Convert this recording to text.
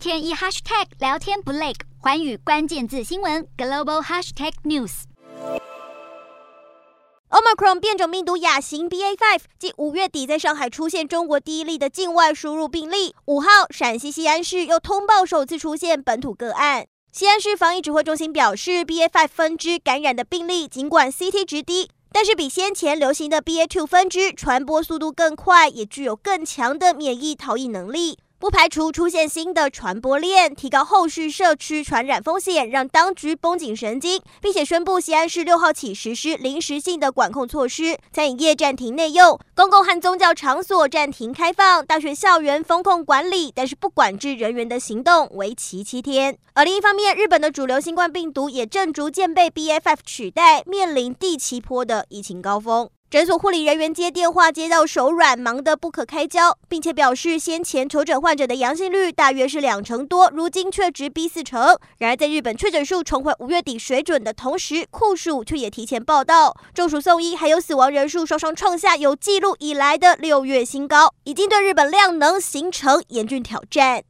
天一 hashtag 聊天不累，寰宇关键字新闻 global hashtag news。Omicron 变种病毒亚型 BA.5 继五月底在上海出现中国第一例的境外输入病例，五号陕西西安市又通报首次出现本土个案。西安市防疫指挥中心表示，BA.5 分支感染的病例尽管 CT 值低，但是比先前流行的 BA.2 分支传播速度更快，也具有更强的免疫逃逸能力。不排除出现新的传播链，提高后续社区传染风险，让当局绷紧神经，并且宣布西安市六号起实施临时性的管控措施，餐饮业暂停内用，公共和宗教场所暂停开放，大学校园封控管理，但是不管制人员的行动，为期七天。而另一方面，日本的主流新冠病毒也正逐渐被 BA.5 取代，面临第七波的疫情高峰。诊所护理人员接电话接到手软，忙得不可开交，并且表示先前求诊患者的阳性率大约是两成多，如今却直逼四成。然而，在日本确诊数重回五月底水准的同时，酷暑却也提前报到，中暑送医还有死亡人数双双创下有记录以来的六月新高，已经对日本量能形成严峻挑战。